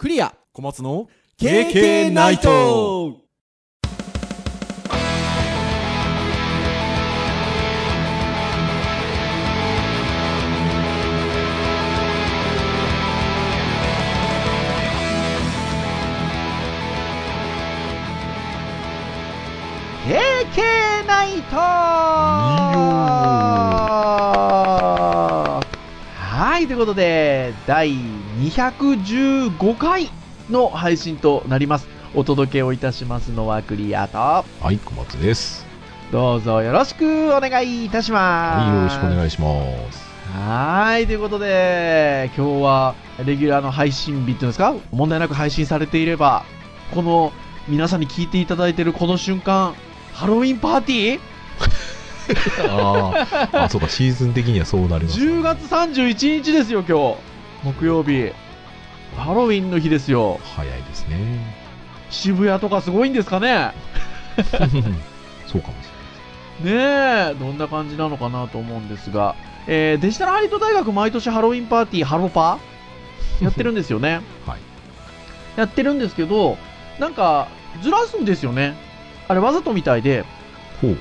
クリア。小松の KK ナイト。経ナイト。はい、ということで、第215回の配信となります。お届けをいたしますのはクリアと、はい、小松です。どうぞよろしくお願いいたします。はい、よろしくお願いします。はい、ということで、今日はレギュラーの配信日っていうんですか？問題なく配信されていれば、この皆さんに聞いていただいているこの瞬間、ハロウィンパーティー？あーあ、そうか、シーズン的にはそうなります、10月31日ですよ、今日。木曜日。ハロウィンの日ですよ。早いですね。渋谷とかすごいんですかね？そうかもしねえ、どんな感じなのかなと思うんですが、えーデジタルハリウッド大学毎年ハロウィンパーティー、ハロパやってるんですよね。はい。やってるんですけど、なんか、ずらすんですよね。あれわざとみたいで、れない。ほう。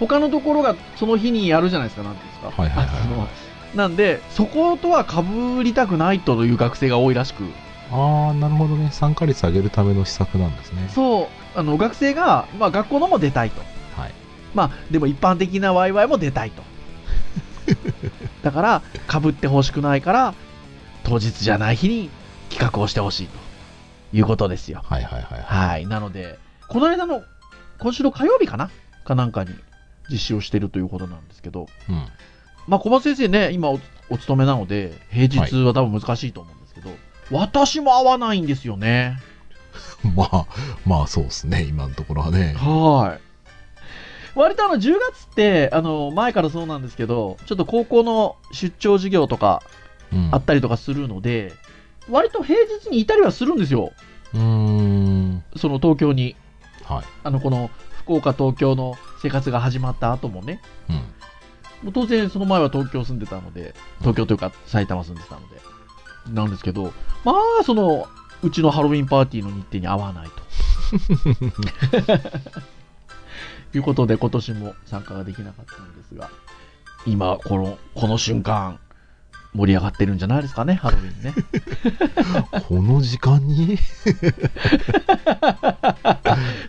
他のところがその日にやるじゃないですか、なんていうんですか。はいはいはいはいなんで、そことは被りたくないという学生が多いらしく、ああ、なるほどね。参加率上げるための施策なんですね。そう、あの、学生が、まあ学校のも出たいと。はい。まあ、でも一般的なワイワイも出たいと。だから、被ってほしくないから、当日じゃない日に企画をしてほしいということですよ。はいはいはいはい。はい。なので、この間の、今週の火曜日かな？かなんかに実施をしてるということなんですけど、うん。まあ、小松先生ね、今おお勤めなので、平日は多分難しいと思うんですけど、私も合わないんですよね。まあ、まあそうですね。今のところはね。はい。割とあの10月って、あの前からそうなんですけど、ちょっと高校の出張授業とかうん。あったりとかするので、割と平日にいたりはするんですよ。うーん。その東京に。はい。あのこの福岡、東京の生活が始まった後もね。うん。当然その前は東京住んでたので、東京というか埼玉住んでたので、なんですけど、まあその、うちのハロウィンパーティーの日程に合わないと。いうことで今年も参加ができなかったんですが、今、この、この瞬間、盛り上がってるんじゃないですかね、ハロウィンね。この時間に？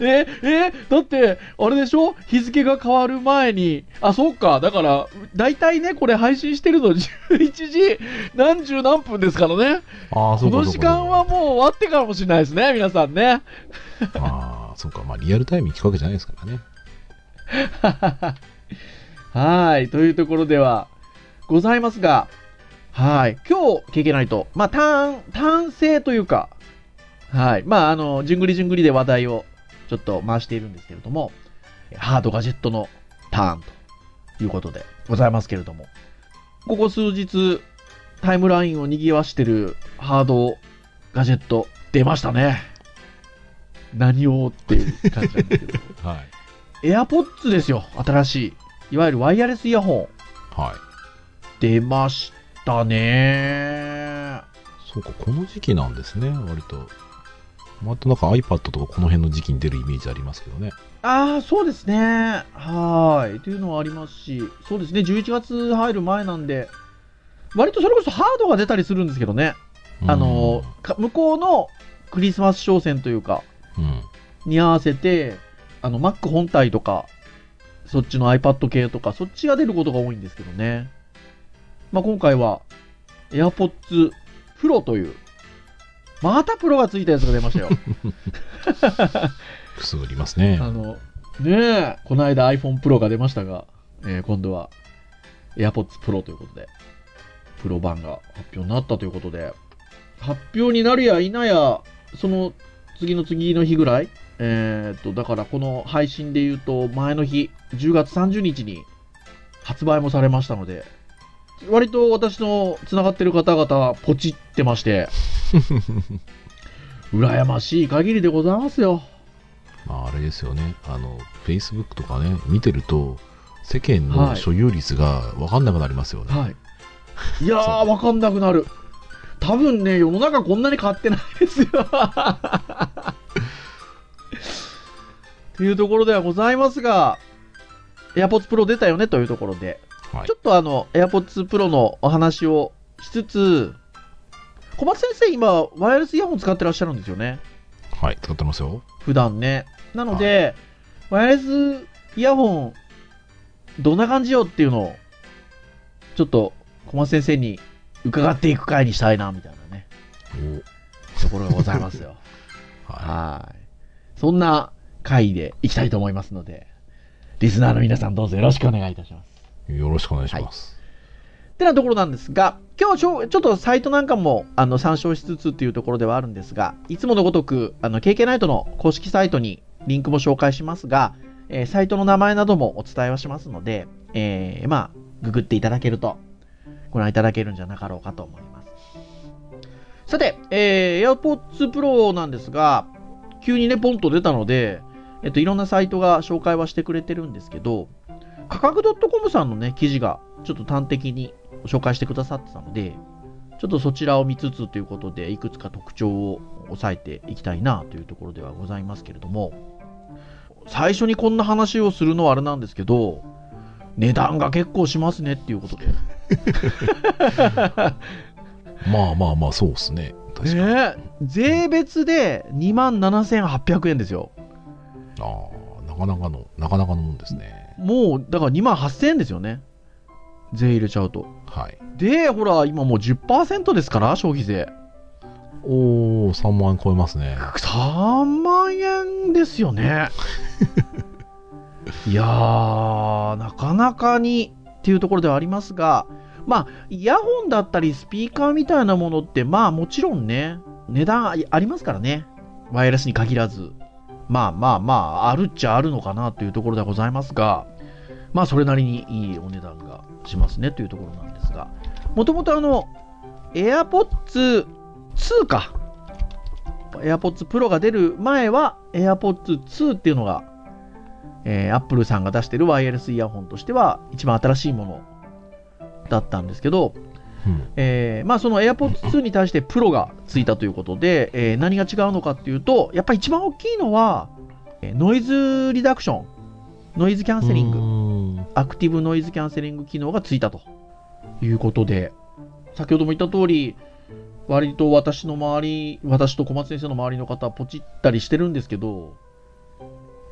え、え、だって、あれでしょ？日付が変わる前に、あ、そうか、だから、大体ね、これ配信してるの11時何十何分ですからね。ああ、そう。この時間はもう終わってからもしれないですね、皆さんね。ああ、そうか。まあ、リアルタイムに聞くわけじゃないですからね。はい、というところではございますが、はい、今日、経験ないと、まあ、単、単性というか、はい、まあ、あの、じゅんぐりじゅんぐりで話題をちょっと回しているんですけれども、ハードガジェットのターンということでございますけれども、ここ数日、タイムラインを賑わしてるハードガジェット出ましたね。何をっていう感じなんですけど。はい。AirPods ですよ、新しい。いわゆるワイヤレスイヤホン。はい。出ましたね。そうか、この時期なんですね、割と。またなんか iPad とかこの辺の時期に出るイメージありますけどね。ああ、そうですね。はい。というのはありますし、そうですね、11月入る前なんで、割とそれこそハードが出たりするんですけどね。あの、か向こうのクリスマス商戦というか、うん、に合わせて、あの、Mac 本体とか、そっちの iPad 系とか、そっちが出ることが多いんですけどね。まあ、今回は、AirPods Pro という、またプロがついたやつが出ましたよ。くすぐりますね。あの、ねえ、この間 iPhone Pro が出ましたが、えー今度は AirPods Pro ということで、プロ版が発表になったということで、発表になるや否や、その次の次の日ぐらい、えーっと、だからこの配信で言うと、前の日、10月30日に発売もされましたので、割と私の繋がってる方々はポチってまして、羨ましい限りでございますよ。まあ、あれですよね。あの、Facebook とかね、見てると、世間はいの所有率が分かんなくなりますよね。はい。いやー、わかんなくなる。多分ね、世の中こんなに変わってないですよ。というところではございますが、AirPods Pro 出たよねというところで、はいちょっとあの、AirPods Pro のお話をしつつ、小松先生今、ワイヤレスイヤホン使ってらっしゃるんですよね？はい、使ってますよ。普段ね。なので、ワイヤレスイヤホン、どんな感じよっていうのを、ちょっと小松先生に伺っていく回にしたいな、みたいなね、ところがございますよ。はい。そんな回でいきたいと思いますので、リスナーの皆さんどうぞよろしくお願いいたします。よろしくお願いします。ってなところなんですが、今日ちょちょっとサイトなんかもあの参照しつつっていうところではあるんですが、いつものごとく、あの、KK ナイトの公式サイトにリンクも紹介しますが、えーサイトの名前などもお伝えはしますので、えーまあ、ググっていただけると、ご覧いただけるんじゃなかろうかと思います。さて、えー、AirPods Pro なんですが、急にね、ポンと出たので、えっと、いろんなサイトが紹介はしてくれてるんですけど、価格 .com さんのね、記事がちょっと端的に紹介してくださってたので、ちょっとそちらを見つつということで、いくつか特徴を押さえていきたいなというところではございますけれども、最初にこんな話をするのはあれなんですけど、値段が結構しますねっていうことで。まあまあまあ、そうですね。確かに。ね税別で2万7800円ですよ。ああ、なかなかの、なかなかのもんですね。もう、だから2万8000円ですよね。税入れちゃうと。はい。で、ほら、今もう10%ですから、消費税。おー、3万円超えますね。3万円ですよね。いやー、なかなかにっていうところではありますが、まあ、イヤホンだったりスピーカーみたいなものって、まあもちろんね、値段あありますからね。ワイヤレスに限らず。まあまあまあ、あるっちゃあるのかなというところではございますが、まあそれなりにいいお値段がしますねというところなんですが、もともとあの、AirPods 2か。AirPods Pro が出る前は AirPods 2っていうのが、えー、Apple さんが出してるワイヤレスイヤホンとしては一番新しいものだったんですけど、うん。えーまあその AirPods 2に対して Pro がついたということで、えー何が違うのかっていうと、やっぱり一番大きいのは、えーノイズリダクション、ノイズキャンセリング、グ。アクティブノイズキャンセリング機能がついたということで、先ほども言った通り、割と私の周り、私と小松先生の周りの方はポチったりしてるんですけど、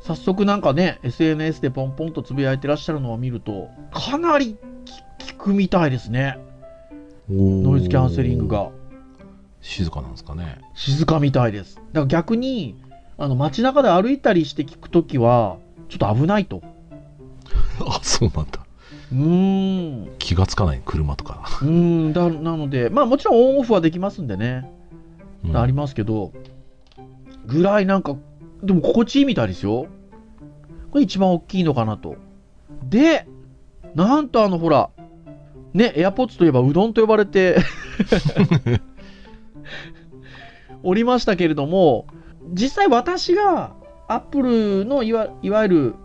早速なんかね、SNS でポンポンとつぶやいてらっしゃるのを見ると、かなり効くみたいですね、ノノイズキャンセリング。が。静かなんですかね。静かみたいです。だから逆に、あの街中で歩いたりして聞くときは、ちょっと危ないと。あ、そうなんだ。うーん。気がつかない車とか。うーんだなので、まあもちろんオンオフはできますんでね、うんありますけど、ぐらいなんか、でも心地いいみたいですよ。これ一番大きいのかなと。で、なんとあのほら、ね、AirPods といえばうどんと呼ばれて おりましたけれども、実際私が Apple のいわいわゆる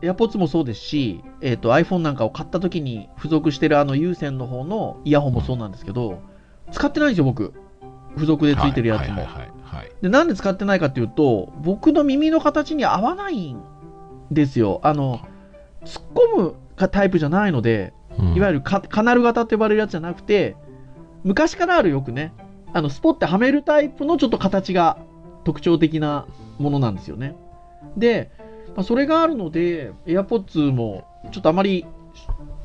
AirPods もそうですし、えー、と iPhone なんかを買った時に付属してるあの有線の方のイヤホンもそうなんですけど、使ってないんですよ、僕。付属でついてるやつも。で、なんで使ってないかっていうと、僕の耳の形に合わないんですよ。あの、突っ込むかタイプじゃないので、いわゆるカナル型って呼ばれるやつじゃなくて、昔からあるよくね、あの、スポッてはめるタイプのちょっと形が特徴的なものなんですよね。で、まあ、それがあるので、AirPods もちょっとあまり、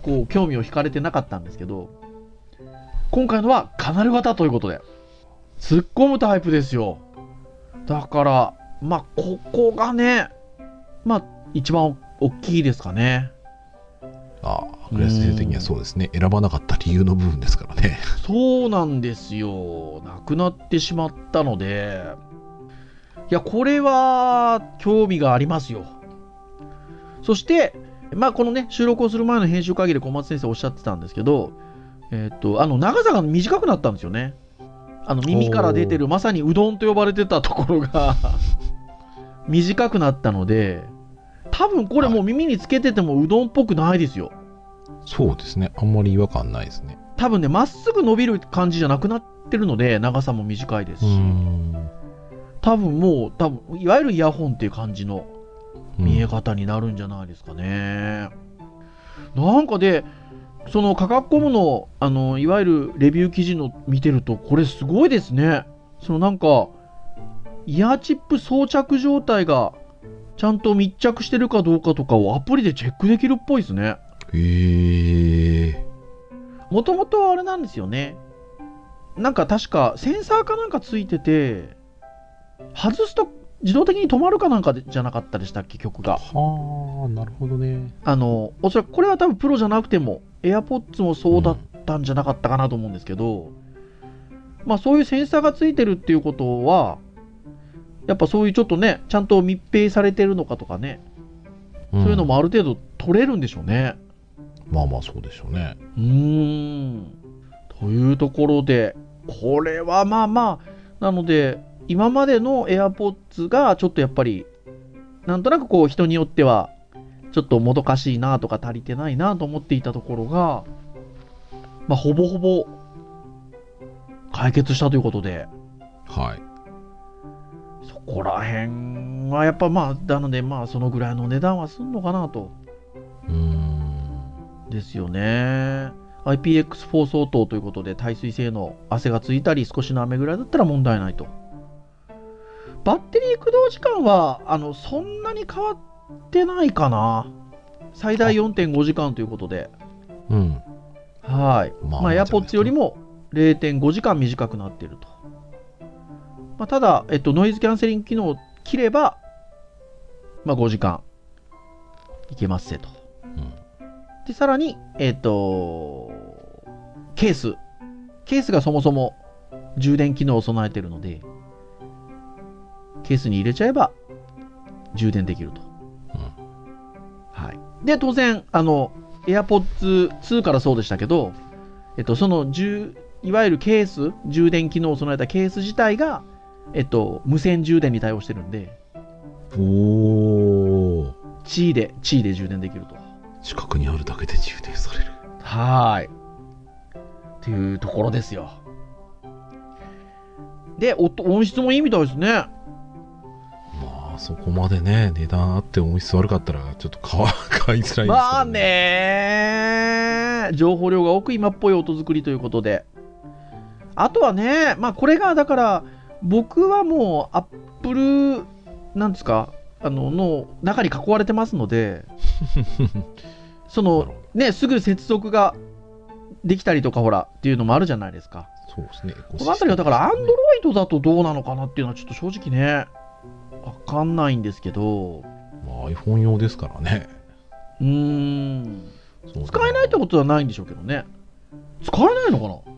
こう、興味を惹かれてなかったんですけど、今回のはカナル型ということで、突っ込むタイプですよ。だから、まあ、ここがね、まあ、一番大きいですかね。ああ、グレース先生的にはそうですね。選ばなかった理由の部分ですからね。そうなんですよ。なくなってしまったので、いや、これは興味がありますよ。そして、まあ、このね、収録をする前の編集会議で小松先生おっしゃってたんですけど、えっ、と、あの、長さが短くなったんですよね。あの、耳から出てる、まさにうどんと呼ばれてたところが、短くなったので、多分これもう耳につけててもうどんっぽくないですよ。そうですね。あんまり違和感ないですね。多分ね、まっすぐ伸びる感じじゃなくなってるので、長さも短いですし、うん。多分もう、多分いわゆるイヤホンっていう感じの見えうん方になるんじゃないですかね。なんかで、その価格コムの、あの、いわゆるレビュー記事の見てると、これすごいですね。そのなんか、イヤーチップ装着状態がちゃんと密着してるかどうかとかをアプリでチェックできるっぽいですね。へえ。もともとあれなんですよね。なんか確かセンサーかなんかついてて、外すと自動的に止まるかなんかでじゃなかったでしたっけ、曲が。はあ、なるほどね。あの、おそらくこれは多分プロじゃなくても、AirPods もそうだったんじゃなかったかなと思うんですけど、まあそういうセンサーがついてるっていうことは、やっぱそういうちょっとね、ちゃんと密閉されてるのかとかね、そうそういうのもある程度取れるんでしょうね。まあまあそうでしょうね。うーん。というところで、これはまあまあ、なので、今までの AirPods がちょっとやっぱり、なんとなくこう人によっては、ちょっともどかしいなとか足りてないなと思っていたところが、まあほぼほぼ解決したということで、はい。そこら辺はやっぱまあ、なのでまあそのぐらいの値段はすんのかなと。うーん。ですよね。IPX4 相当ということで耐水性能、汗がついたり少しの雨ぐらいだったら問題ないと。バッテリー駆動時間は、あの、そんなに変わってないかな。最大4.5時間ということで。うん。はい。まあ、まあまあ AirPods よりも0.5時間短くなっていると。まあ、ただ、えっと、ノイズキャンセリング機能を切れば、まあ、5時間いけますせと。うん。で、さらに、えっ、と、ケース。ケースがそもそも充電機能を備えているので、ケースに入れちゃえば充電できると。はい。で、当然、あの、AirPods 2からそうでしたけど、えっと、その充、いわゆるケース、充電機能を備えたケース自体が、えっと、無線充電に対応してるんで、おー。地位で、地位で充電できると。近くにあるだけで充電される。はーい。っていうところですよ。で、音音質もいいみたいですね。まあ、そこまでね、値段あって音質悪かったら、ちょっと買わ 買いづらいですけど、まあ。ね情報量が多く今っぽい音作りということで。あとはね、まあこれがだから、僕はもうアップル、なんですか、あの、の中に囲われてますので、そのね、すぐ接続ができたりとかほら、っていうのもあるじゃないですか。そうですね。このあたりはだから、アンドロイイドだとどうなのかなっていうのはちょっと正直ね、わかんないんですけど、まあ、iPhone 用ですからね。うーん、使えないってことはないんでしょうけどね。使えないのかな？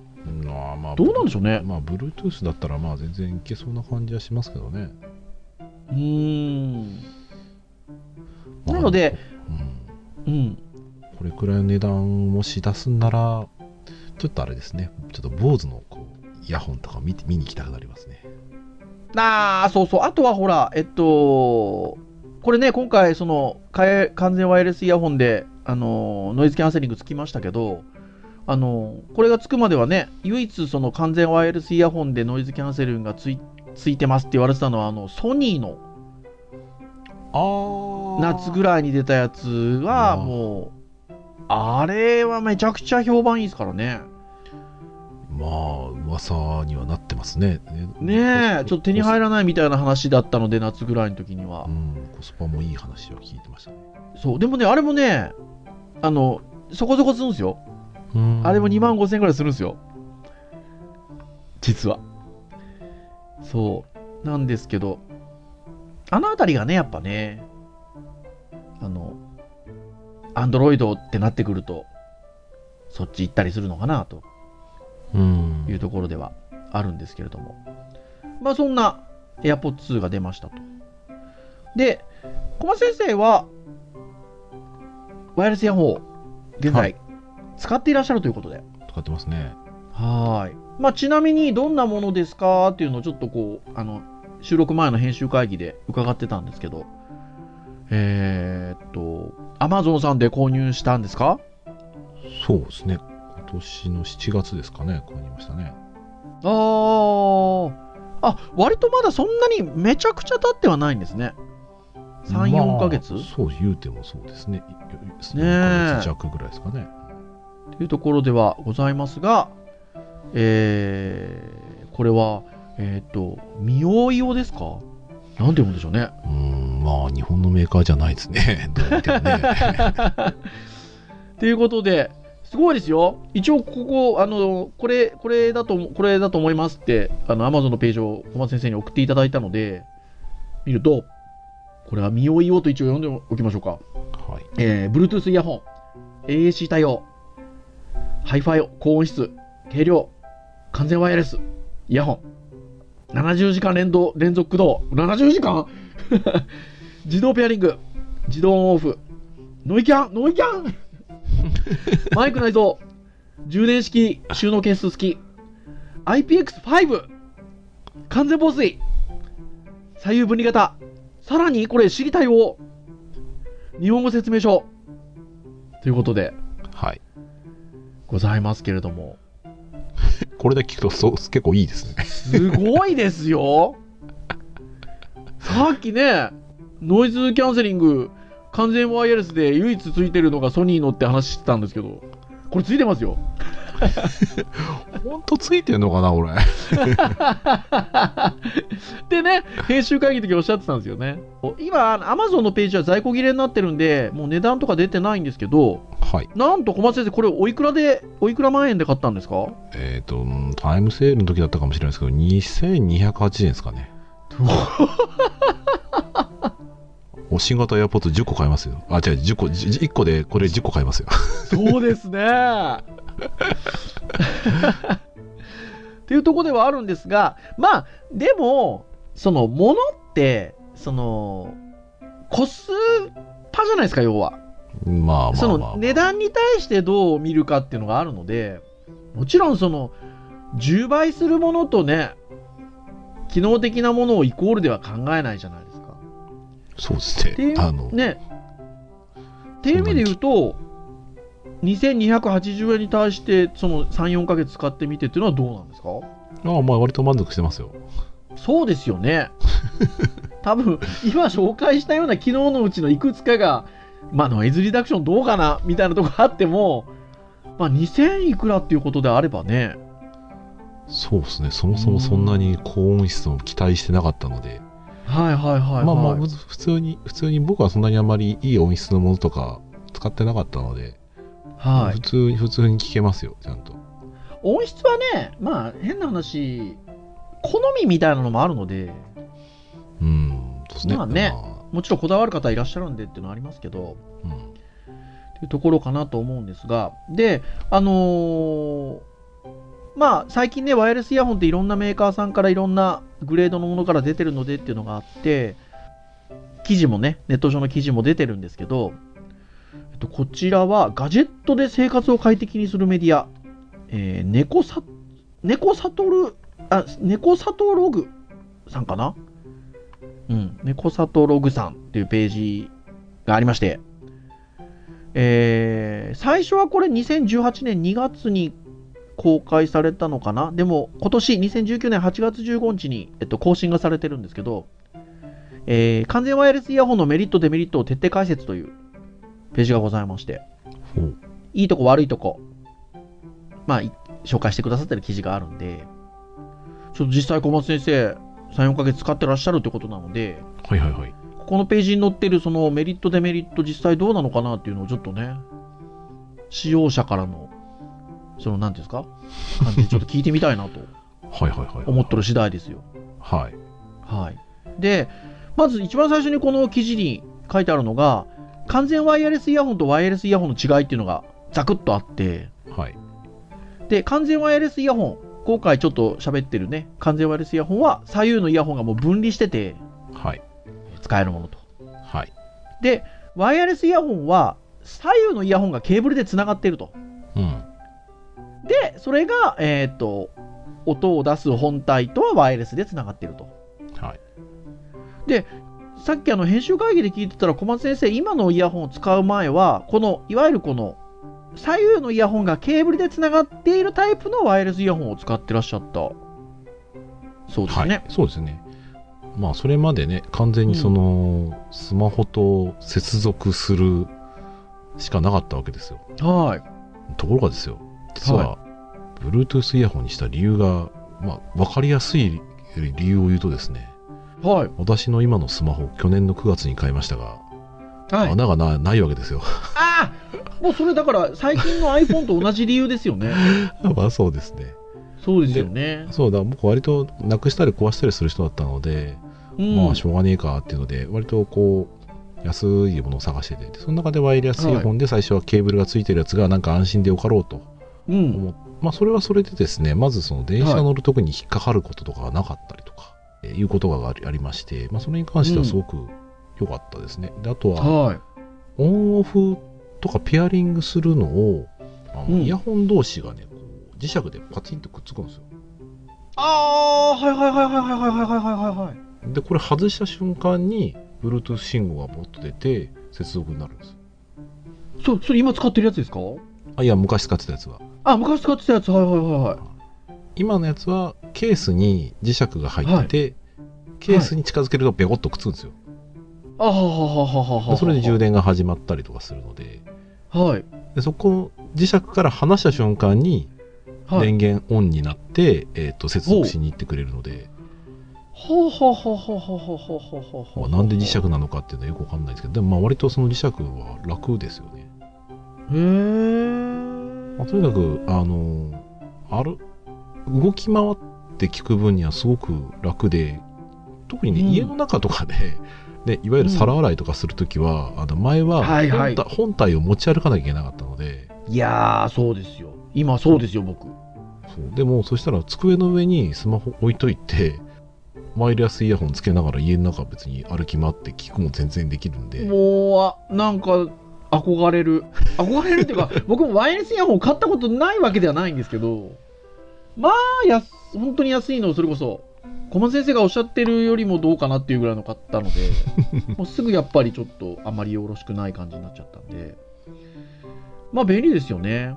まあまあ、どうなんでしょうね。まあ、Bluetooth だったら、まあ、全然いけそうな感じはしますけどね。うーん。まあなので、うんうん。これくらいの値段もし出すんなら、ちょっとあれですね。ちょっと BOSE のこうイヤホンとか見て見に行きたくなりますね。ああ、そうそう。あとはほら、えっと、これね、今回、その、完全ワイヤレスイヤホンで、あの、ノイズキャンセリングつきましたけど、あの、これがつくまではね、唯一その完全ワイヤレスイヤホンでノイズキャンセリングがついついてますって言われてたのは、あの、ソニーのあ夏ぐらいに出たやつは、もう、あれはめちゃくちゃ評判いいですからね。まあ、噂にはなってますね。ねえ、ちょっと手に入ららないみたいな話だったので、夏ぐらいの時にはう。ん、コスパもいい話を聞いてましたね。そう、でもね、あれもね、あの、そこそこするんですよ。うんあれも2万5千円ぐらいするんですよ。実は。そう。なんですけど、あのあたりがね、やっぱね、あの、アンドロイドってなってくると、そっち行ったりするのかなとうんいうところではあるんですけれども。まあそんな AirPods 2が出ましたと。で、小松先生は、ワイヤレスイヤホンを現在はい使っていらっしゃるということで。使ってますね。はーい。まあ、ちなみにどんなものですかっていうのをちょっとこう、あの、収録前の編集会議で伺ってたんですけど、えーっと、Amazon さんで購入したんですか？そうですね。今年の7月ですかね、購入ましたね。あー。あ、割とまだそんなにめちゃくちゃ経ってはないんですね。3、4ヶ月？まあそう言うてもそうですね。ねえ4ヶ月弱ぐらいですかね。というところではございますが、えー、これは、えっ、と、ミオイオですか？なんて読むんでしょうね。うーん、まあ日本のメーカーじゃないですね。どう見てもね。ということで、すごいですよ。一応、ここ、あの、これ、これだと、これだと思いますって、あの、アマゾンのページを小松先生に送っていただいたので、見ると、これはミオイオと一応読んでおきましょうか。はい。えー、Bluetooth イヤホン、AAC 対応、Hi-Fi 高音質、軽量、完全ワイヤレス、イヤホン、70時間連動連続駆動、70時間？自動ペアリング、自動オンオフ、ノイキャン、ノイキャン？マイク内蔵、充電式収納ケース付き、IPX5、完全防水、左右分離型、さらにこれ、知りたいを、日本語説明書、ということで。ございますけれども、これだけ聞くとそう結構いいですね。すごいですよさっきね、ノイズキャンセリング、完全ワイヤレスで唯一ついてるのがソニーのって話してたんですけど、これついてますよ。ほんとついてんのかな、これ。でね、編集会議の時おっしゃってたんですよね。今、アマゾンのページは在庫切れになってるんで、もう値段とか出てないんですけど、はい。なんと小松先生、これおいくらで、おいくら万円で買ったんですか？えっ、と、うんタイムセールの時だったかもしれないですけど、2280円ですかね。お新型エアポッド10個買いますよ。あ、違う、10個、じ1個でこれ10個買いますよ。そうですね。っていうところではあるんですが、まあ、でも、その、ものって、その、コスパじゃないですか、要は。まあまあまあ、そまあ。の値段に対してどう見るかっていうのがあるので、もちろんその、10倍するものとね、機能的なものをイコールでは考えないじゃないですか。そうですね。っていうあの、ね。っていう意味で言うと、2280円に対して、その3、4ヶ月使ってみてっていうのはどうなんですか？ああまあ割と満足してますよ。そうですよね。多分、今紹介したような機能のうちのいくつかが、まあ、ノイズリダクションどうかなみたいなところあっても、まあ、2000いくらっていうことであればね、そうですね。そもそもそんなに高音質を期待してなかったので、はいはいはい、はい。まあまあ、普通に、普通に僕はそんなにあまりいい音質のものとか使ってなかったので、はい普。通に、普通に聞けますよ、ちゃんと。音質はね、まあ、変な話、好みみたいなのもあるので、うん、そうですね。まあねまもちろんこだわる方いらっしゃるんでっていうのはありますけど、あうんっていうところかなと思うんですが、で、あのーまあ、最近ね、ワイヤレスイヤホンっていろんなメーカーさんからいろんなグレードのものから出てるのでっていうのがあって、記事もね、ネット上の記事も出てるんですけど、えっと、こちらはガジェットで生活を快適にするメディア、えー、猫さ、猫サトル、あ、猫サトログさんかな？うん、猫サトログさんっていうページがありまして、えー最初はこれ2018年2月に公開されたのかな？でも今年2019年8月15日に、えっと、更新がされてるんですけど、えー完全ワイヤレスイヤホンのメリットデメリットを徹底解説というページがございましていいとこ悪いとこまあい紹介してくださってる記事があるんでちょっと実際小松先生34ヶ月使ってらっしゃるってことなのではいはいはい。ここのページに載ってるそのメリットデメリット実際どうなのかなっていうのをちょっとね使用者からのその何ていうんですか？感じでちょっと聞いてみたいなと はいはいはい。思ってる次第ですよ。はい。はい。で、まず一番最初にこの記事に書いてあるのが完全ワイヤレスイヤホンとワイヤレスイヤホンの違いっていうのがザクッとあってはい。で完全ワイヤレスイヤホン今回ちょっと喋ってるね完全ワイヤレスイヤホンは左右のイヤホンがもう分離しててはい。使えるものと。はい。で、ワイヤレスイヤホンは左右のイヤホンがケーブルでつながっていると。うん。で、それが、えーっと、音を出す本体とはワイヤレスでつながっていると。はい。さっきあの編集会議で聞いてたら小松先生、今のイヤホンを使う前は、この、いわゆるこの左右のイヤホンがケーブルでつながっているタイプのワイヤレスイヤホンを使ってらっしゃったそうですね、はい、そうですね。まあ、それまでね、完全にその、スマホと接続するしかなかったわけですよ。はいところがですよ、実は、Bluetooth イヤホンにした理由が、まあ、わかりやすい理由を言うとですね、はい。私の今のスマホ、去年の9月に買いましたが、はい。穴がなないわけですよ。ああもうそれだから最近の iPhone と同じ理由ですよね。まあ、そうですね。そうですよね。そうだ、僕割となくしたり壊したりする人だったので、うん。まあしょうがねえかっていうので割とこう安いものを探しててでその中でワイヤレスイヤホンで最初はケーブルがついてるやつがなんか安心でよかろうとうん。思っまあそれはそれでですねまずその電車乗る時に引っかかることとかがなかったりとか、えーいうことがありまして、まあ、それに関してはすごく良かったですね、であとははい。オンオフとかペアリングするのをあのうん。イヤホン同士がねこう磁石でパチンとくっつくんですよ。ああはいはいはいはいはいはいはいはいはいはいでこれ外した瞬間に Bluetooth 信号がポッと出て接続になるんです。そそれ今使ってるやつですか？あいや昔使ってたやつは。あ昔使ってたやつ。はいはいはいはい。今のやつはケースに磁石が入ってて、ケースに近づけるとベコッとくっつくんですよ、あはははははそれで充電が始まったりとかするので。はい。でそこ磁石から離した瞬間にはい。電源オンになって、えー、と接続しに行ってくれるので、ははははははははまあ、なんで磁石なのかっていうのはよくわかんないですけどでもまあ割とその磁石は楽ですよね、へえまあ、とにかくあのある動き回って聞く分にはすごく楽で特にね、うん。家の中とかでで いわゆる皿洗いとかするときは、あの前ははいはい。本体を持ち歩かなきゃいけなかったので。いやーそうですよ。今そうですよ僕。そう。でもそしたら机の上にスマホ置いといてワイヤレスイヤホンつけながら家の中別に歩き回って聞くも全然できるんで。もうあなんか憧れる。憧れるっていうか 僕もワイヤレスイヤホン買ったことないわけではないんですけどまあやす本当に安いのをそれこそ小松先生がおっしゃってるよりもどうかなっていうぐらいの買ったので もうすぐやっぱりちょっとあまりよろしくない感じになっちゃったんで。まあ便利ですよね。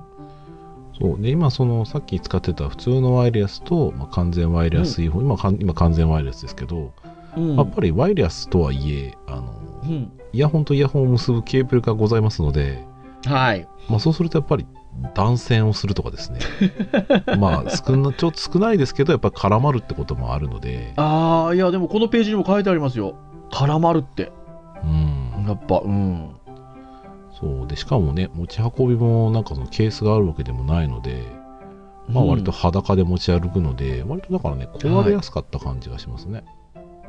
そう。で今そのさっき使ってた普通のワイヤレスと、まあ、完全ワイヤレスイヤホン、今かん今完全ワイヤレスですけど、うん。やっぱりワイヤレスとはいえあのうん。イヤホンとイヤホンを結ぶケーブルがございますので、はい。まあ、そうするとやっぱり断線をするとかですね。まあ少なちょっと少ないですけどやっぱ絡まるってこともあるので。ああいやでもこのページにも書いてありますよ。絡まるって。うん。やっぱうん。そう。でしかもね持ち運びもなんかそのケースがあるわけでもないので、まあ、割と裸で持ち歩くので、割とだからね壊れやすかった感じがしますね、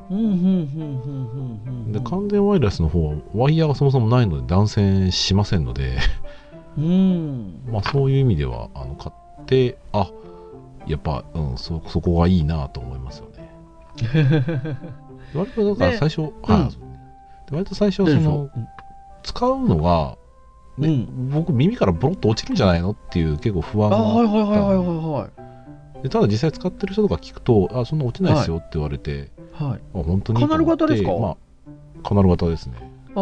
うんうんうんうんうんうん。で完全ワイヤレスの方はワイヤーがそもそもないので断線しませんのでうん。まあそういう意味ではあの買ってあやっぱ、うん、そそこがいいなと思いますよね。割とだからで最初、うん。はい。で割と最初その使うのが、ねうん。僕耳からボロッと落ちるんじゃないのっていう結構不安あがはいはいはいはいはいでただ実際使ってる人とか聞くとあそんな落ちないですよって言われて、はい。はい。あ本当にカナル型ですか？まあカナル型ですね。ああ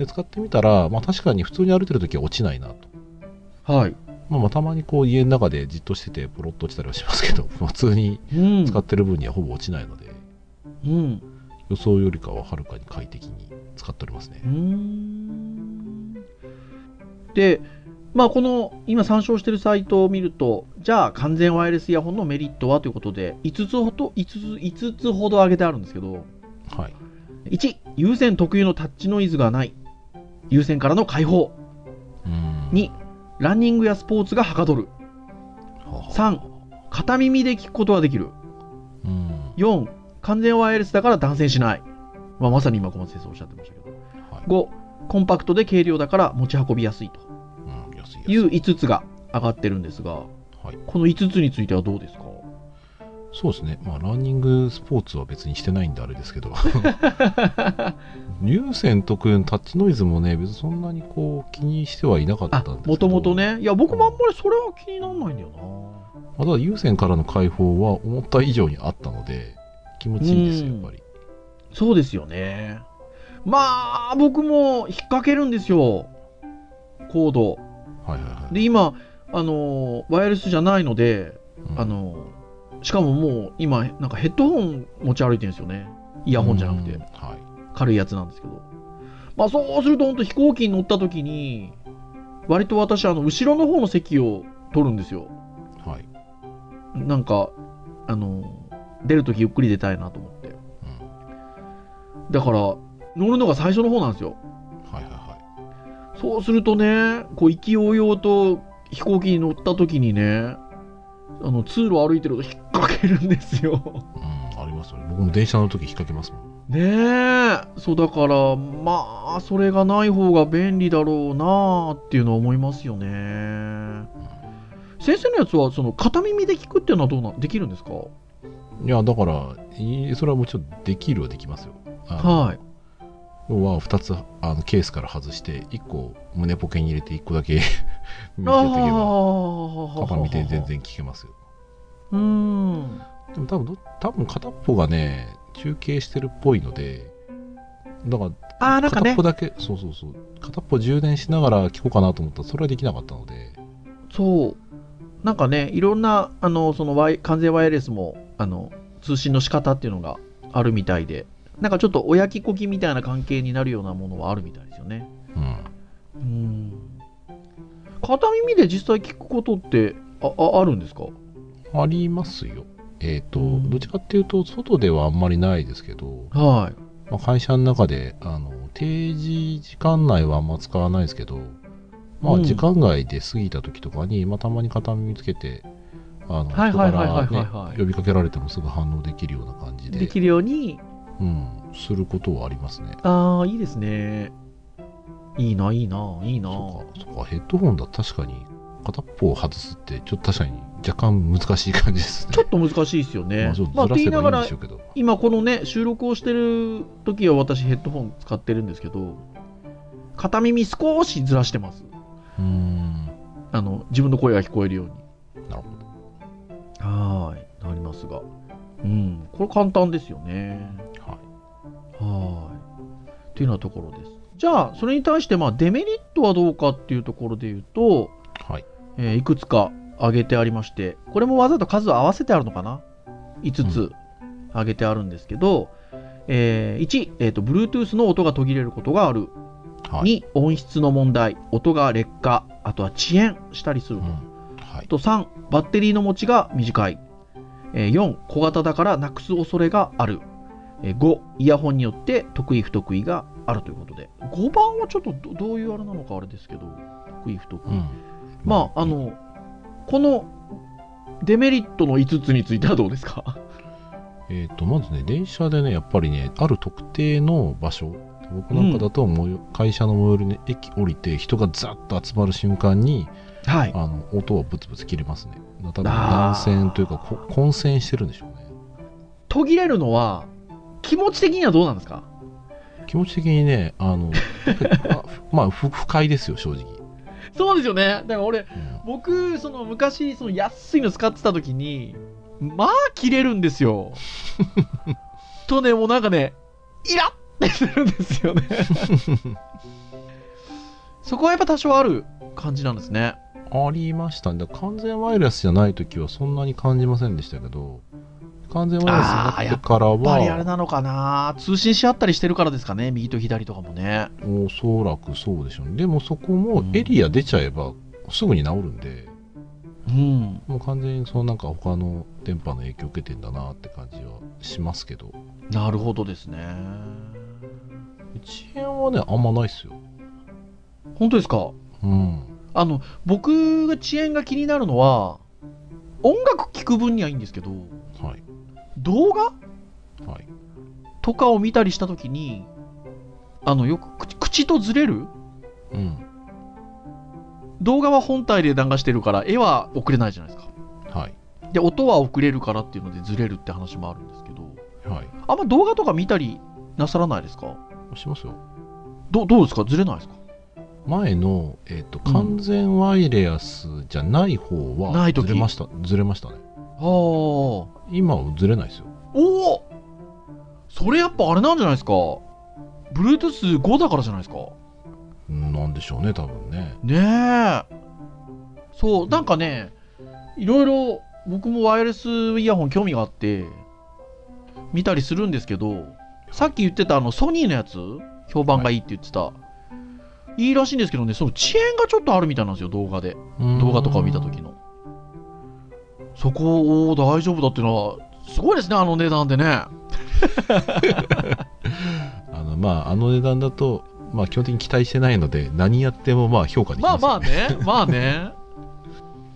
で使ってみたら、まあ、確かに普通に歩いてる時は落ちないなと、はい。まあ、まあたまにこう家の中でじっとしててポロッと落ちたりはしますけど 普通にうん。使ってる分にはほぼ落ちないので、うん。予想よりかははるかに快適に使っておりますね。うーん。でまあこの今参照しているサイトを見るとじゃあ完全ワイヤレスイヤホンのメリットはということで5つほど5つ ,5 つほど挙げてあるんですけどはい。1有線特有のタッチノイズがない有線からの解放。うん。2ランニングやスポーツがはかどる。3片耳で聞くことができる。うん。4完全ワイヤレスだから断線しない、まあ、まさに今小松先生おっしゃってましたけど。はい。5コンパクトで軽量だから持ち運びやすいと。いう5つが上がってるんですがはい。この5つについてはどうですか？そうですね、まあ、ランニングスポーツは別にしてないんであれですけど、有線特有のタッチノイズもね、別にそんなにこう気にしてはいなかったんあですけど、もともとね。いや僕もあんまりそれは気にならないんだよまあ、ただ有線からの解放は思った以上にあったので、気持ちいいですよ、やっぱり。なそうですよね。まあ僕も引っ掛けるんですよ。コード。はいはいはい。で、今、あの、ワイヤレスじゃないので、うん。あの、しかももう今、なんかヘッドホン持ち歩いてるんですよね。イヤホンじゃなくてうん。はい。軽いやつなんですけど。まあそうすると本当飛行機に乗った時に、割と私、あの、後ろの方の席を取るんですよ。はい。なんか、あの、出る時ゆっくり出たいなと思って。うん。だから、乗るのが最初の方なんですよ。はいはいはそうするとね、こう、勢いようと飛行機に乗った時にね、あの、通路歩いてると引っ掛けるんですよ。い。うん、ありますよね。僕も電車の時引っ掛けますもん。ねえ。そうだから、まあ、それがない方が便利だろうなっていうのは思いますよね。先生のやつは、その、片耳で聞くっていうのはどうな、できるんですか？いや、だから、いそれはもちろんできるはできますよ。はい。要は2つあのケースから外して1個胸ポケに入れて1個だけ 見てあおけばあ。パパ見て全然聞けますようーん。でも多分ど多分片っぽがね中継してるっぽいのでだから片っぽ。だけそうそうそう片っぽ充電しながら聞こうかなと思ったらそれはできなかったのでそう。なんかね、いろんな、あの、そのワイ、完全ワイヤレスも、あの、通信の仕方っていうのがあるみたいで、なんかちょっと親きこきみたいな関係になるようなものはあるみたいですよね。うんうん。片耳で実際聞くことって、あ、ああるんですか？ありますよえっ、と、うんどっちかっていうと外ではあんまりないですけど、はい。まあ、会社の中であの定時時間内はあんま使わないですけど、まあ、うん時間外で過ぎた時とかに、まあ、たまに片耳つけてあの人はいかはいはいはいはいらはいね呼びかけられてもすぐ反応できるような感じでできるように、うん、することはありますね。ああ、いいですね。いいな、いいな、いいな。そうかそうかヘッドホンだと確かに片っぽを外すってちょっと確かに若干難しい感じですね。ちょっと難しいですよね。まあ、ちょっまあ、とずらせばいいんでしょうけど。今このね収録をしてる時は私ヘッドホン使ってるんですけど片耳少しずらしてますうーんあの自分の声が聞こえるようになるほど。はーいなりますがうんこれ簡単ですよねはいはーいっていうようなところですじゃあそれに対してまあデメリットはどうかっていうところで言うと、はいえーいくつか挙げてありましてこれもわざと数を合わせてあるのかな？5つ挙げてあるんですけど、えー1、えーと、Bluetooth の音が途切れることがある。はい。2、音質の問題、音が劣化、あとは遅延したりすると。うんはいあと3、バッテリーの持ちが短い。えー4、小型だからなくす恐れがある。えー5、イヤホンによって得意不得意があるということで。5番はちょっとどどういうあれなのかあれですけど、得意不得意。うんまあ、あの、このデメリットの5つについてはどうですか？えー、とまずね電車でねやっぱりねある特定の場所僕なんかだと、最寄会社の最寄りの駅降りて人がザッと集まる瞬間にはい。あの音はブツブツ切れますね多分断線というかこ混線してるんでしょうね途切れるのは気持ち的にはどうなんですか？気持ち的にねあのあ まあ不不快ですよ正直、そうですよね。だから俺、うん僕、その昔、その安いの使ってた時に、まあ、切れるんですよ。とね、もうなんかね、イラッってするんですよね。そこはやっぱ多少ある感じなんですね。ありましたね完全ワイヤレスじゃない時はそんなに感じませんでしたけど完全ワイヤレスになってからやっぱりあれはなのかな。通信し合ったりしてるからですかね。右と左とかもね。おそらくそうでしょうね。でもそこもエリア出ちゃえばすぐに治るんで、うん。もう完全にそのなんか他の電波の影響を受けてんだなって感じはしますけど。なるほどですね。遅延はねあんまないっすよ。本当ですか？うん。あの、僕が遅延が気になるのは、音楽聴く分にはいいんですけど、はい動画？はい。とかを見たりしたときに、あの、よく口口とずれる？うん。動画は本体で流してるから、絵は送れないじゃないですか。はい。で、音は送れるからっていうのでずれるって話もあるんですけど、はい。あんま動画とか見たりなさらないですか？しますよ。どどうですか？ずれないですか？前の、えっとうん完全ワイヤレスじゃない方なはずれましたずれましたねああ。お今はずれないですよおそれやっぱあれなんじゃないですか？Bluetooth5 だからじゃないですか？うんなんでしょうね多分ねねえ。そう、なんかね、いろいろ僕もワイヤレスイヤホン興味があって、見たりするんですけど、さっき言ってたあのソニーのやつ、評判がいいって言ってた。いいらしいんですけどね、その遅延がちょっとあるみたいなんですよ、動画で。動画とかを見た時の。そこを大丈夫だっていうのは、すごいですね、あの値段でね。あのまああの値段だとまあ基本的に期待してないので何やってもまあ評価できまあますよまあね、まあね。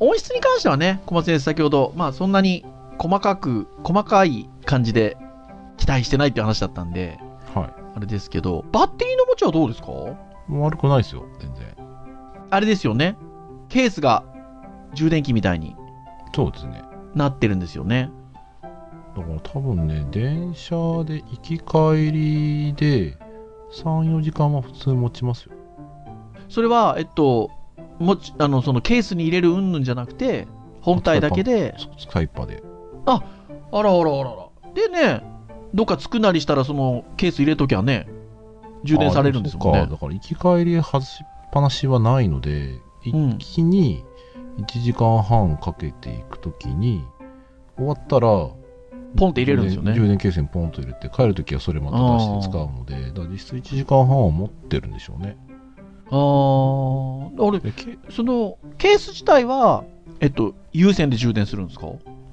音質に関してはね、小松先生先ほど、まあそんなに細かく、細かい感じで期待してないっていう話だったんで、はあれですけど、バッテリーの持ちはどうですか？い悪くないですよ全然あれですよね。ケースが充電器みたいにそうですねなってるんですよね。だから多分ね電車で行き帰りで34時間は普通持ちますよそれは、えっと、もち、あの、そのケースに入れる云々じゃなくて、本体だけで、スカイパーであらあらあらあら。でね、どっか着くなりしたら、そのケース入れときゃね、充電されるんですもんねか。だから行き帰り外しっぱなしはないのでうん一気に1時間半かけていくときに終わったらポンって入れるんですよね。充電ケースにポンと入れて帰るときはそれまた出して使うのでだ実質1時間半は持ってるんでしょうね。あー、あれ、その、ケース自体は、えっと、有線で充電するんですか？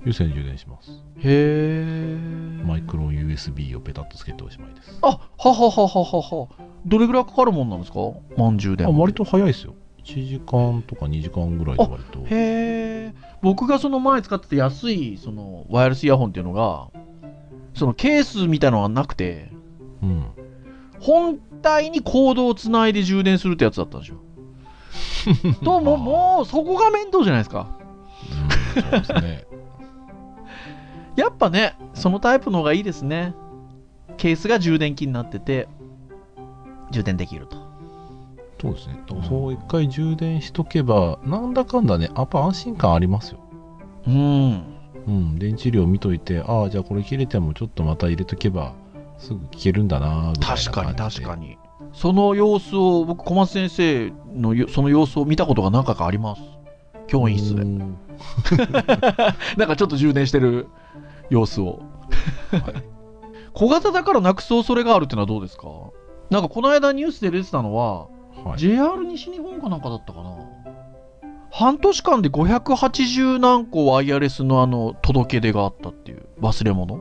有線充電します。へー。マイクロ USB をペタッとつけておしまいです。あ、はははははは。どれぐらいかかるもんなんですか？満充電。あ割と早いですよ1時間とか2時間ぐらいで割とへえ。僕がその前使ってた安い、その、ワイヤレスイヤホンっていうのが、そのケースみたいなのがなくて、うん本体にコードをつないで充電するってやつだったんですよ。と、もう、もう、そこが面倒じゃないですか。うんそうですね やっぱね、そのタイプの方がいいですね。ケースが充電器になってて、充電できると。そうですねそう一回充電しとけばなんだかんだねやっぱ安心感ありますようん。うん、電池量見といて、ああ、じゃあこれ切れてもちょっとまた入れとけば、すぐ聞けるんだなぐ確でかに確かに。その様子を、僕、小松先生のよその様子を見たことが何回かあります。教員室で。うん なんかちょっと充電してる様子を。小型だからなくす恐れがあるってのはどうですか？なんかこの間ニュースで出てたのは、はい、JR 西日本かなんかだったかな？半年間で580何個ワイヤレスのあの届け出があったっていう忘れ物？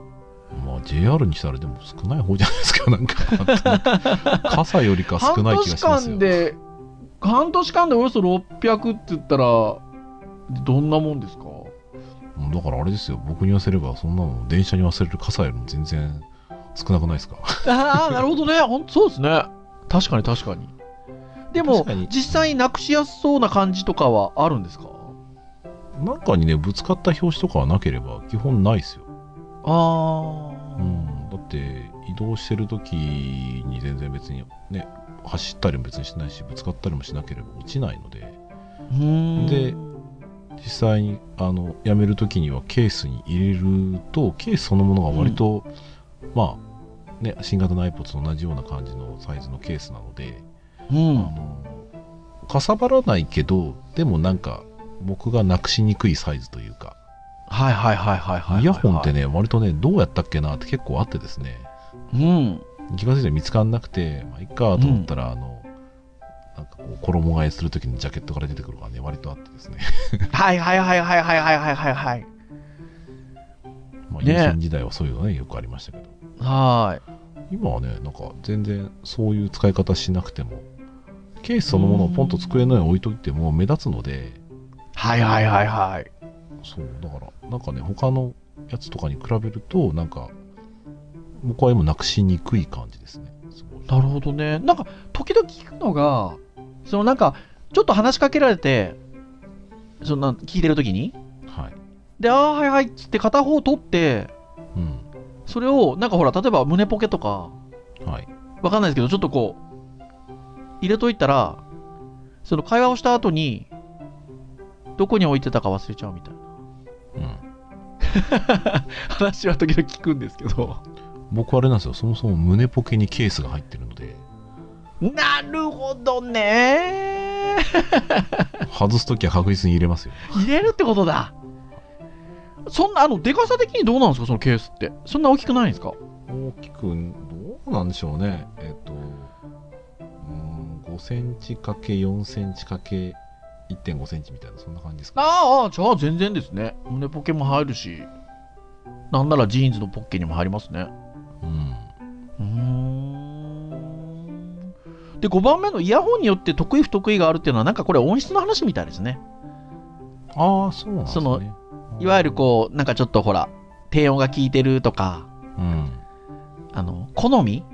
まあ JR にしたらでも少ない方じゃないですか、なんか。傘よりか少ない気がしますよ。半年間で半年間でおよそ600って言ったらどんなもんですか？うんだからあれですよ、僕に言わせれば、そんなの電車に忘れる傘よりも全然少なくないですか？ああなるほどね。ほんとそうですね。確かに確かにでも実際になくしやすそうな感じとかはあるんですか？なんかにね、ぶつかった拍子とかはなければ、基本ないですよ。ああ、うん、だって、移動してる時に全然別にね、走ったりも別にしないし、ぶつかったりもしなければ落ちないので、うーん。で実際にあのやめるときにはケースに入れるとケースそのものが割と、まあね新型の iPod と同じような感じのサイズのケースなので、うん。あのかさばらないけどでもなん。か僕がなくしにくいサイズというかはいはいはいはいはいはいイヤホンってね割とねどうやったっけなって結構あってですねうん。気が付いたら見つからなくてまあいっかと思ったら、あのなん。かこう衣替えするときにジャケットから出てくるのがね割とあってですねはいはいはいはいはいはいはいはいはいまあ、ね有線時代はそういうのねよくありましたけどはい今はねなん。か全然そういう使い方しなくてもケースそのものをポンと机の上に置いといても目立つので。いはいはいはいはい。そうだからなんかね他のやつとかに比べるとなんか僕は今なくしにくい感じですね。なるほどね。なんか時々聞くのがそのなんかちょっと話しかけられてそのなん聞いてる時に。はい。でああはいはいっつって片方取ってうん。それをなんかほら例えば胸ポケとか。はい。わかんないですけどちょっとこう入れといたらその会話をした後にどこに置いてたか忘れちゃうみたいなうん 話は時々聞くんですけど僕はあれなんですよそもそも胸ポケにケースが入ってるのでなるほどねえ 外すときは確実に入れますよ。ー、入れるってことだ。そんな、あの、でかさ的にどうなんですか、そのケースって。そんな大きくないんですか？大きく、どうなんでしょうね。えっと、うん、5センチかけ4センチかけ1.5センチみたいな、そんな感じですか？ああ、じゃあ全然ですね。胸ポケも入るし、なんならジーンズのポッケにも入りますね。うん。うーん。で、5番目のイヤホンによって得意不得意があるっていうのは、なんかこれ音質の話みたいですね。ああ、そうなんですね。そのいわゆるこう、なんかちょっとほら、低音が効いてるとか、うん。あの、好み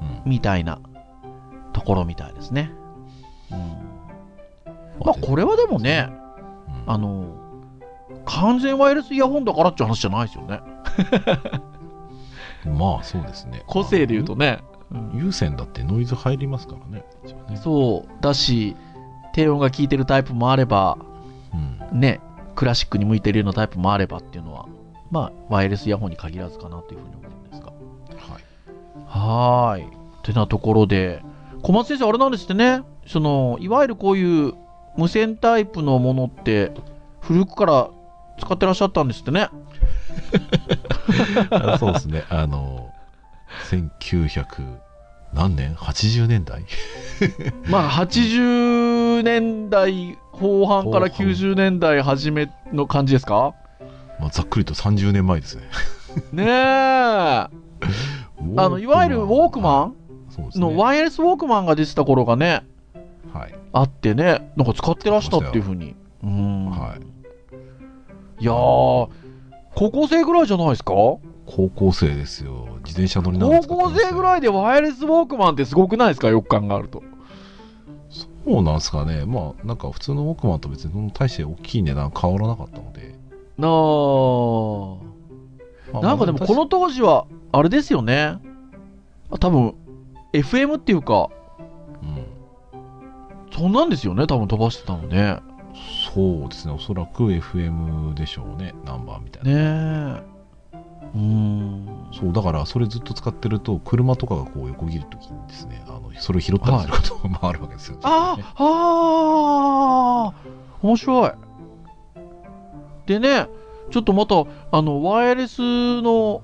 うん。みたいなところみたいですね。うん。まあ、これはでもね、うんあの、完全ワイヤレスイヤホンだからっていう話じゃないですよね。まあそうですね。個性で言うとね。有線だってノイズ入りますからね。ねそう。だし、低音が効いてるタイプもあれば、うん。ね、クラシックに向いてるようなタイプもあればっていうのは、まあ、ワイヤレスイヤホンに限らずかなというふうに思うんですが。はい。はーい。ってなところで、小松先生、あれなんですってね、その、いわゆるこういう無線タイプのものって、古くから使ってらっしゃったんですってね。あそうですね。あの、1900何年 ?80 年代？まあ、80年代後半から後半90年代初めの感じですか？まあ、ざっくりと30年前ですね。ねえ。あの、いわゆるウォークマン？のワイヤレスウォークマンが出てた頃がね、はい。あってね、なんか使ってらしたっていうふうに。うん。はい。いやー、高校生ぐらいじゃないですか？高校生ですよ。自転車乗りながら高校生ぐらいいでワイヤレスウォークマンってすごくないですか？よく考えると。そうなんですかね。まあ、なんか普通のウォークマンと別に大して大きい値段変わらなかったので。なあ。まあなんかでもこの当時は、あれですよね。あ多分、FM っていうか、うん。そんなんですよね、多分飛ばしてたのね。そうですね。おそらく FM でしょうね。ナンバーみたいな。ねえ。うーん。そう、だからそれずっと使ってると、車とかがこう横切るときにですね、あのそれを拾ったりすることもあるわけですよ。あーあー面白い。でね、ちょっとまた、あの、ワイヤレスの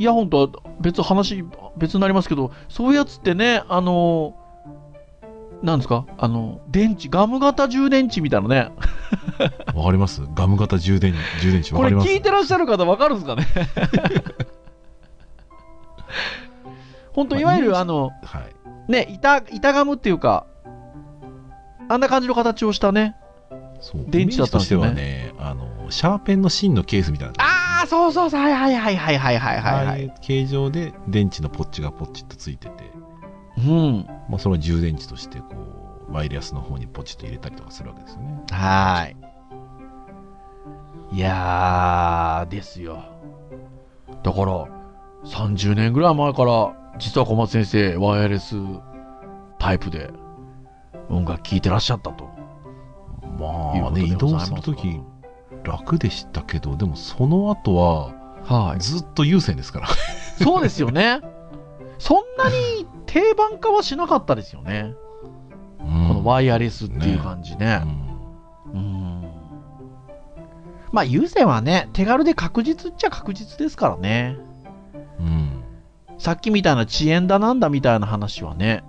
イヤホンとは別話、別になりますけど、そういうやつってね、あの、なんですか？あの、電池、ガム型充電池みたいなね。わかります？ガム型充電、充電池わこれかります？聞いてらっしゃる方わかるんですかね？本当いわゆるあの、はい。ね、板、板ガムっていうか、あんな感じの形をしたね。電池だったんですよねシャーペンの芯のケースみたいな。そうそうそう、はいはいはいはいはいはいはい、はい。形状で電池のポッチがポッチッとついてて、うん。まあ、それを充電池として、こう、ワイヤレスの方にポチッと入れたりとかするわけですよね。はーい。いやー、ですよ。だから、30年ぐらい前から、実は小松先生、ワイヤレスタイプで音楽聴いてらっしゃったと。まあね、移動するとき楽でしたけど、でもその後は、はい。ずっと有線ですから。そうですよね。そんなに定番化はしなかったですよね。ここのワイヤレスっていう感じね。うんうん。まあ、有線はね、手軽で確実っちゃ確実ですからね。うん。さっきみたいな遅延だなんだみたいな話はね、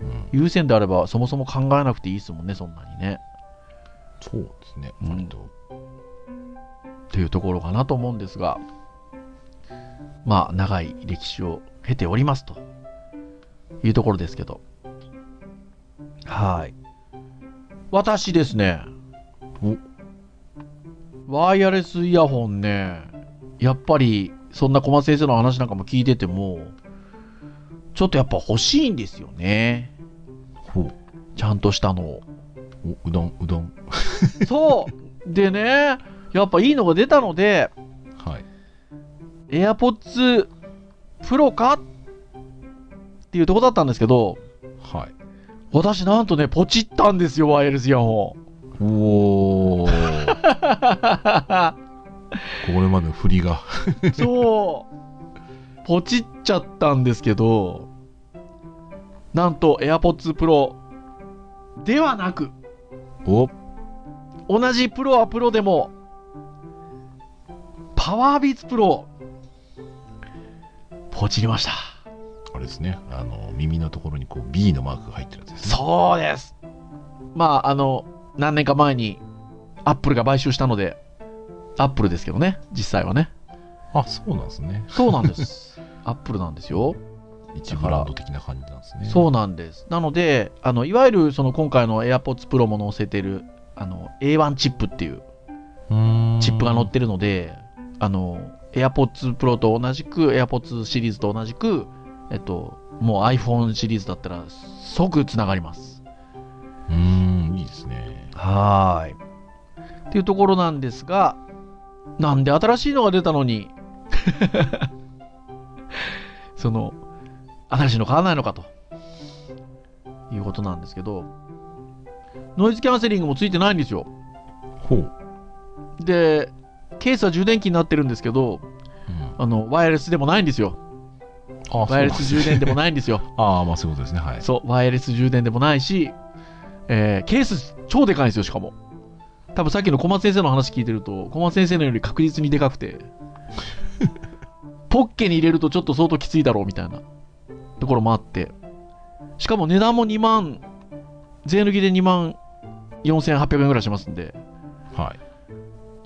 うん有線であればそもそも考えなくていいですもんね、そんなにね。そうですね、うん割と。っていうところかなと思うんですが、まあ、長い歴史を経ておりますというところですけど。はい。私ですね、ワイヤレスイヤホンね、やっぱり、そんな小松先生の話なんかも聞いてても、ちょっとやっぱ欲しいんですよね。ほう。ちゃんとしたのを。おうどん、うどん。そうでね、やっぱいいのが出たので、はい。AirPods Pro かっていうとこだったんですけど、はい。私なんとね、ポチったんですよ、ワイヤレスイヤホおー。ン。これまでの振りが。そう。ポチっちゃったんですけど、なんと AirPods Pro ではなく、お同じプロはプロでも、パワービーツプロ、ポチりました。あれですね。あの、耳のところにこう B のマークが入ってるやつですね。そうです。まあ、あの、何年か前に、アップルが買収したので、アップルですけどね、実際はね。あ、そうなんですね。そうなんです。アップルなんですよ。一ブランド的な感じなんですね。そうなんです。なので、あのいわゆるその今回の AirPods Pro も載せてるあの A1 チップっていう。チップが載ってるので、あの AirPods Pro と同じく、AirPods シリーズと同じく、えっと、もう iPhone シリーズだったら即つながります。うーん、いいですね。はーい。っていうところなんですが、なんで新しいのが出たのに、その、新しいの買わないのかと、いうことなんですけど、ノイズキャンセリングもついてないんですよ。ほう。で、ケースは充電器になってるんですけど、うん、あの、ワイヤレスでもないんですよ。あワイヤレス充電でもい。ないんですよ。ああ、まあそういうことですね。はい。そう、ワイヤレス充電でもないし、えーケース超でかいんですよ、しかも。多分さっきの小松先生の話聞いてると、小松先生のより確実にでかくて、ポッケに入れるとちょっと相当きついだろうみたいなところもあって、しかも値段も2万、税抜きで2万4800円ぐらいしますんで、はい。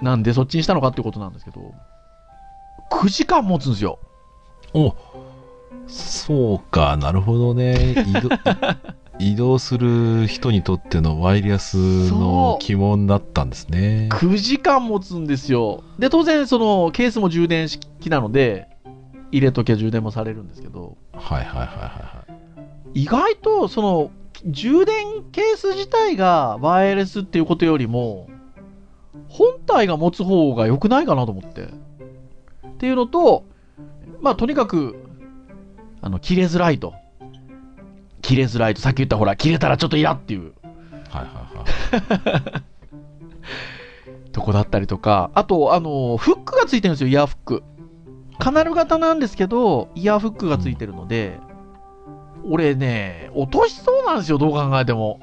なんでそっちにしたのかってことなんですけど、9時間持つんですよ。おそうか、なるほどね。移動 する人にとってのワイヤレスのそう肝になったんですね。9時間持つんですよ。で、当然、そのケースも充電式なので、入れときゃ充電もされるんですけど、はいはいはいはいはい。意外と、その、充電ケース自体がワイヤレスっていうことよりも、本体が持つ方が良くないかなと思って。っていうのと、まあ、とにかく、あの、切れづらいと。切れづらいと、さっき言ったほら、切れたらちょっと嫌っていうはいはいはい。とこだったりとか、あと、あの、フックがついてるんですよ、イヤーフック。カナル型なんですけど、イヤーフックがついてるので、俺ね、落としそうなんですよ、どう考えても。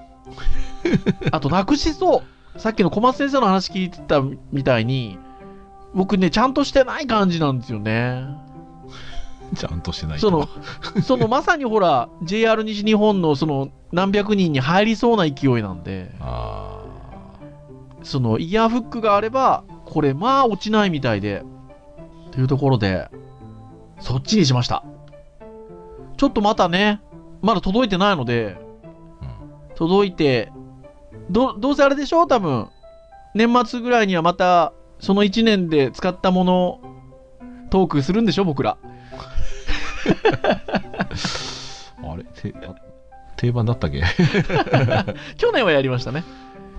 あと、なくしそう。さっきの小松先生の話聞いてたみたいに、僕ね、ちゃんとしてない感じなんですよね。ちゃんとしてないその、そのまさにほら、JR 西日本のその何百人に入りそうな勢いなんで、あそのイヤーフックがあれば、これまあ落ちないみたいで、というところで、そっちにしました。ちょっとまたね、まだ届いてないので、ーうん届いて、ど、どうせあれでしょ？う多分。年末ぐらいにはまた、その1年で使ったもの、トークするんでしょ？僕ら。あれ？てあ定番だったっけ？去年はやりましたね。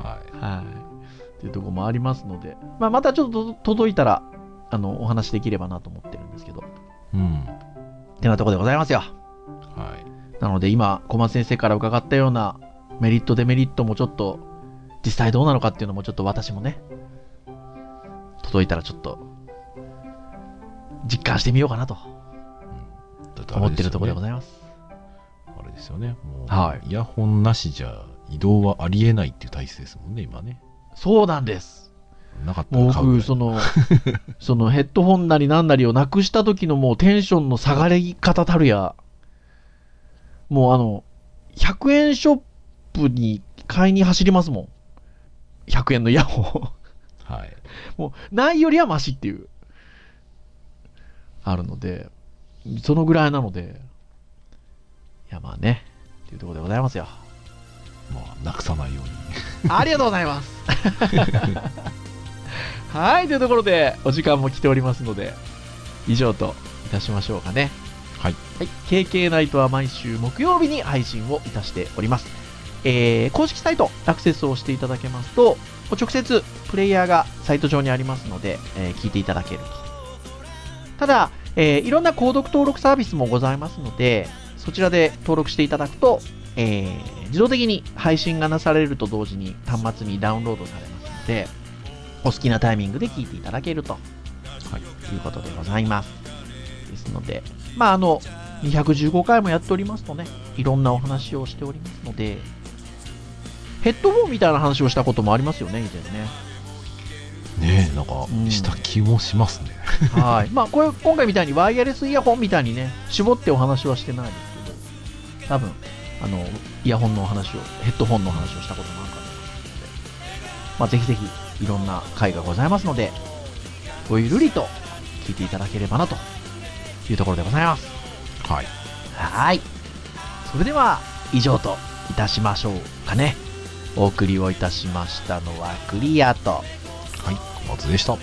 はい。はい。っていうところもありますので、まあ、またちょっと届いたら、あの、お話できればなと思ってるんですけど。うん。ってなところでございますよ。はい。なので今、小松先生から伺ったようなメリット、デメリットもちょっと、実際どうなのかっていうのもちょっと私もね、届いたらちょっと、実感してみようかなと思ってるところでございます。あれですよね。もう、はいイヤホンなしじゃ移動はありえないっていう体制ですもんね、今ね。そうなんです。なかった僕、その、そのヘッドホンなりなんなりをなくした時のもうテンションの下がり方たるや、もうあの、100円ショップに買いに走りますもん。100円のイヤホン。はい。もう、ないよりはマシっていう、あるので、そのぐらいなので、いや、まあね、っていうところでございますよ。まあ、なくさないように。ありがとうございます。はい、というところで、お時間も来ておりますので、以上といたしましょうかね。はい。はい、KK ナイトは毎週木曜日に配信をいたしております。えー公式サイトアクセスをしていただけますと、直接プレイヤーがサイト上にありますので、えー聞いていただけると。ただ、えーいろんな購読登録サービスもございますので、そちらで登録していただくと、えー自動的に配信がなされると同時に端末にダウンロードされますので、お好きなタイミングで聞いていただけると、はい、いうことでございます。ですので、まあ、あの、215回もやっておりますとね、いろんなお話をしておりますので、ヘッドホンみたいな話をしたこともありますよね、以前ね。ねえなんかうんした気もしますね、はい。まあ、これ、今回みたいにワイヤレスイヤホンみたいにね、絞ってお話はしてないですけど、多分、あの、イヤホンのお話を、ヘッドホンのお話をしたことなんかもまあ、ぜひぜひ、いろんな回がございますので、ごゆるりと聞いていただければなというところでございます。はいはい。それでは、以上といたしましょうかね。お送りをいたしましたのはクリアと、はい小松でした。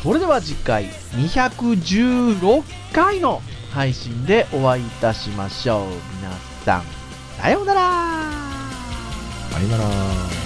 それでは次回216回の配信でお会いいたしましょう。皆さん、さようなら。さよなら